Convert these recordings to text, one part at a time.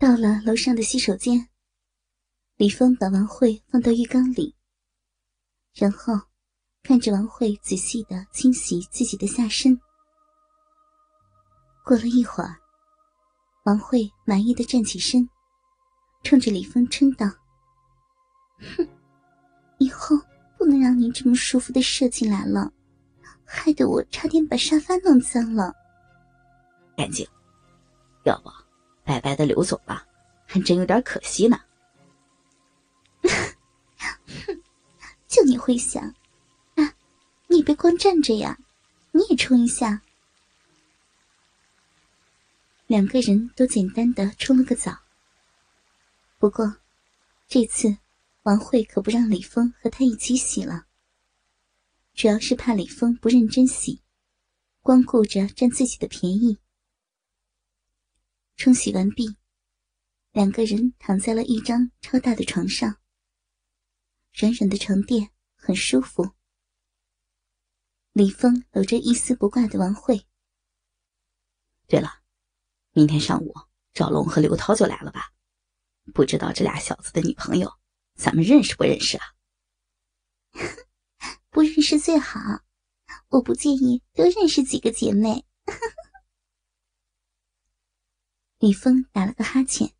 到了楼上的洗手间，李峰把王慧放到浴缸里，然后看着王慧仔细的清洗自己的下身。过了一会儿，王慧满意的站起身，冲着李峰嗔道：“哼，以后不能让您这么舒服的射进来了，害得我差点把沙发弄脏了。”干净，要不白白的流走了，还真有点可惜呢。哼，就你会想，啊，你别光站着呀，你也冲一下。两个人都简单的冲了个澡。不过，这次王慧可不让李峰和他一起洗了，主要是怕李峰不认真洗，光顾着占自己的便宜。冲洗完毕，两个人躺在了一张超大的床上，软软的床垫很舒服。李峰搂着一丝不挂的王慧。对了。明天上午，赵龙和刘涛就来了吧？不知道这俩小子的女朋友，咱们认识不认识啊？不认识最好，我不介意多认识几个姐妹。李峰打了个哈欠。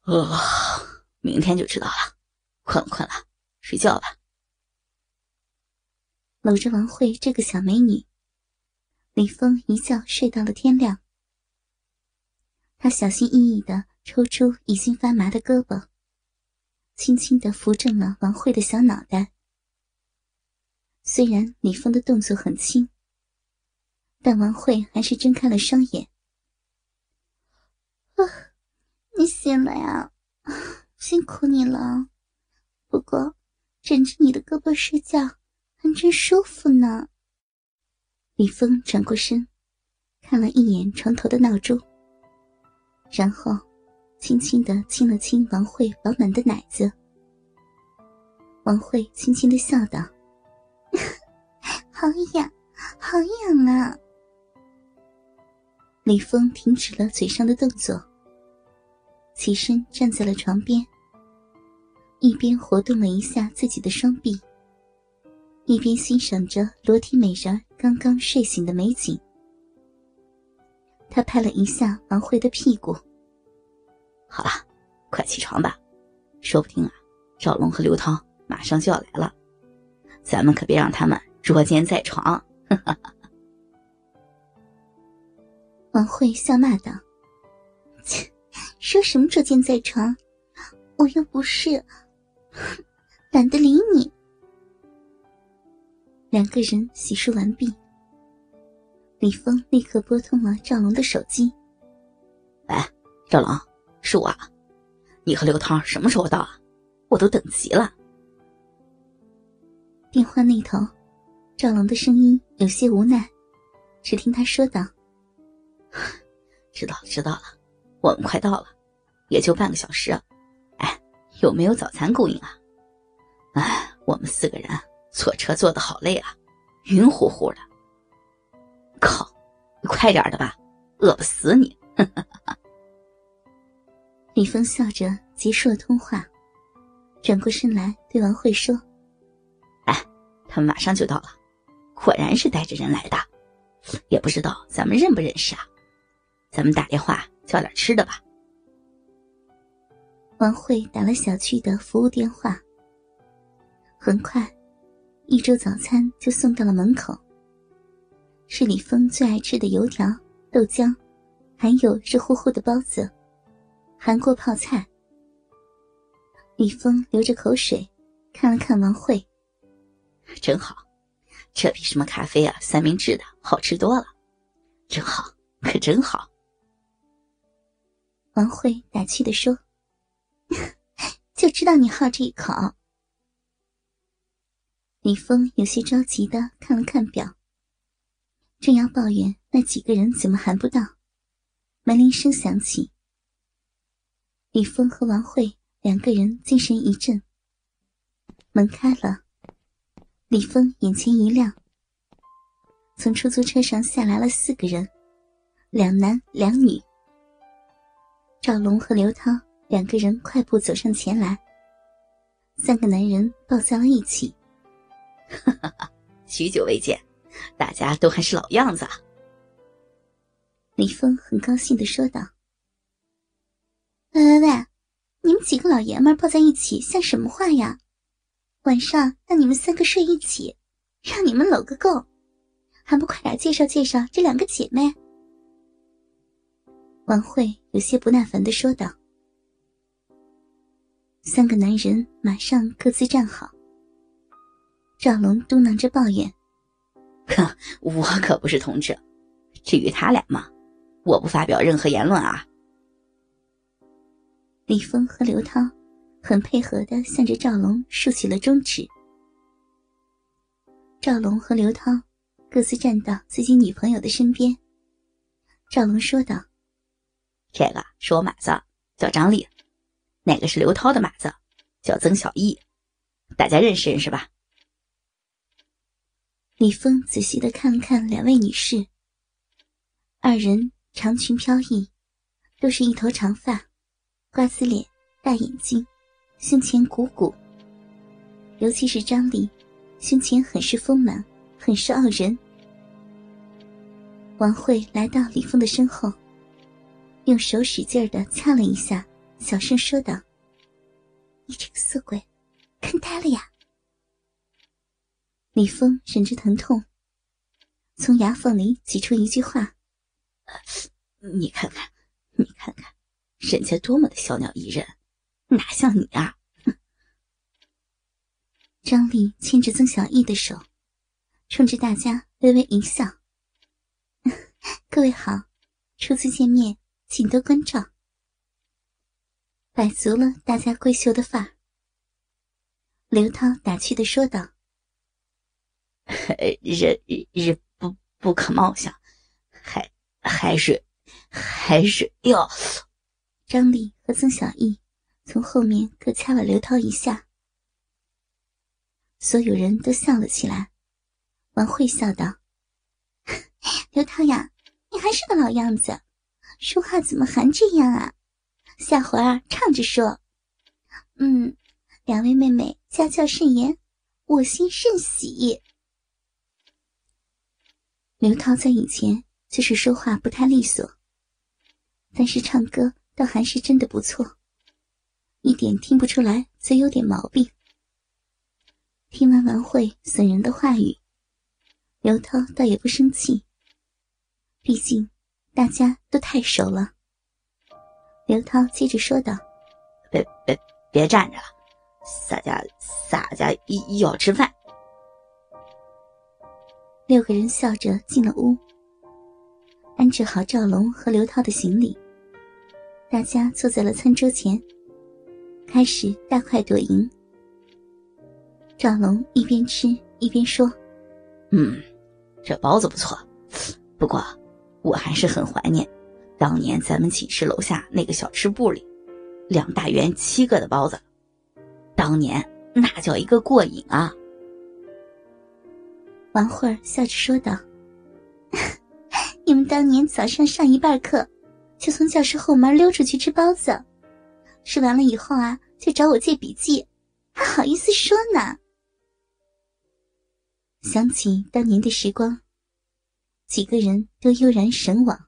啊，明天就知道了。困了困了，睡觉吧。搂着王慧这个小美女，李峰一觉睡到了天亮。他小心翼翼的抽出已经发麻的胳膊，轻轻的扶正了王慧的小脑袋。虽然李峰的动作很轻，但王慧还是睁开了双眼。啊，你醒了呀？辛苦你了。不过，枕着你的胳膊睡觉还真舒服呢。李峰转过身，看了一眼床头的闹钟。然后，轻轻的亲了亲王慧饱满的奶子。王慧轻轻的笑道：“ 好痒，好痒啊！”李峰停止了嘴上的动作，起身站在了床边，一边活动了一下自己的双臂，一边欣赏着裸体美人刚刚睡醒的美景。他拍了一下王慧的屁股。好了，快起床吧，说不定啊，赵龙和刘涛马上就要来了，咱们可别让他们捉奸在床。哈哈哈王慧笑骂道：“切，说什么捉奸在床？我又不是，懒得理你。”两个人洗漱完毕。李峰立刻拨通了赵龙的手机。喂，赵龙，是我，你和刘涛什么时候到啊？我都等急了。电话那头，赵龙的声音有些无奈，只听他说道：“ 知道了，知道了，我们快到了，也就半个小时。哎，有没有早餐供应啊？哎，我们四个人坐车坐的好累啊，晕乎乎的。”靠，快点的吧，饿不死你！李峰笑着结束了通话，转过身来对王慧说：“哎，他们马上就到了，果然是带着人来的，也不知道咱们认不认识啊？咱们打电话叫点吃的吧。”王慧打了小区的服务电话，很快，一周早餐就送到了门口。是李峰最爱吃的油条、豆浆，还有热乎乎的包子、韩国泡菜。李峰流着口水，看了看王慧，真好，这比什么咖啡啊、三明治的好吃多了，真好，可真好。王慧打趣的说：“ 就知道你好这一口。”李峰有些着急的看了看表。正要抱怨那几个人怎么还不到，门铃声响起。李峰和王慧两个人精神一振，门开了，李峰眼前一亮。从出租车上下来了四个人，两男两女。赵龙和刘涛两个人快步走上前来，三个男人抱在了一起。哈哈，许久未见，大家都还是老样子。李峰很高兴的说道：“喂喂喂，你们几个老爷们抱在一起像什么话呀？晚上让你们三个睡一起，让你们搂个够，还不快点介绍介绍这两个姐妹？”王慧有些不耐烦的说道。三个男人马上各自站好。赵龙嘟囔着抱怨：“哼，我可不是同志，至于他俩嘛，我不发表任何言论啊。”李峰和刘涛很配合的向着赵龙竖起了中指。赵龙和刘涛各自站到自己女朋友的身边。赵龙说道：“这个是我马子，叫张丽；那个是刘涛的马子，叫曾小艺，大家认识认识吧。”李峰仔细的看了看两位女士，二人长裙飘逸，都是一头长发，瓜子脸，大眼睛，胸前鼓鼓。尤其是张丽，胸前很是丰满，很是傲人。王慧来到李峰的身后，用手使劲的掐了一下，小声说道：“你这个色鬼，看呆了呀！”李峰忍着疼痛，从牙缝里挤出一句话：“你看看，你看看，人家多么的小鸟依人，哪像你啊！”张丽牵着曾小艺的手，冲着大家微微一笑：“ 各位好，初次见面，请多关照。”摆足了大家闺秀的范儿。刘涛打趣的说道。人人不不可貌相，还还是还是哟！张丽和曾小艺从后面各掐了刘涛一下，所有人都笑了起来。王慧笑道：“ 刘涛呀，你还是个老样子，说话怎么还这样啊？下回儿唱着说。嗯，两位妹妹家教甚严，我心甚喜。”刘涛在以前就是说话不太利索，但是唱歌倒还是真的不错，一点听不出来嘴有点毛病。听完王慧损人的话语，刘涛倒也不生气，毕竟大家都太熟了。刘涛接着说道：“别别别站着了，洒家洒家要吃饭。”六个人笑着进了屋，安置好赵龙和刘涛的行李，大家坐在了餐桌前，开始大快朵颐。赵龙一边吃一边说：“嗯，这包子不错，不过我还是很怀念当年咱们寝室楼下那个小吃部里，两大圆七个的包子，当年那叫一个过瘾啊！”王慧笑着说道：“ 你们当年早上上一半课，就从教室后门溜出去吃包子，吃完了以后啊，就找我借笔记，还好意思说呢。”想起当年的时光，几个人都悠然神往。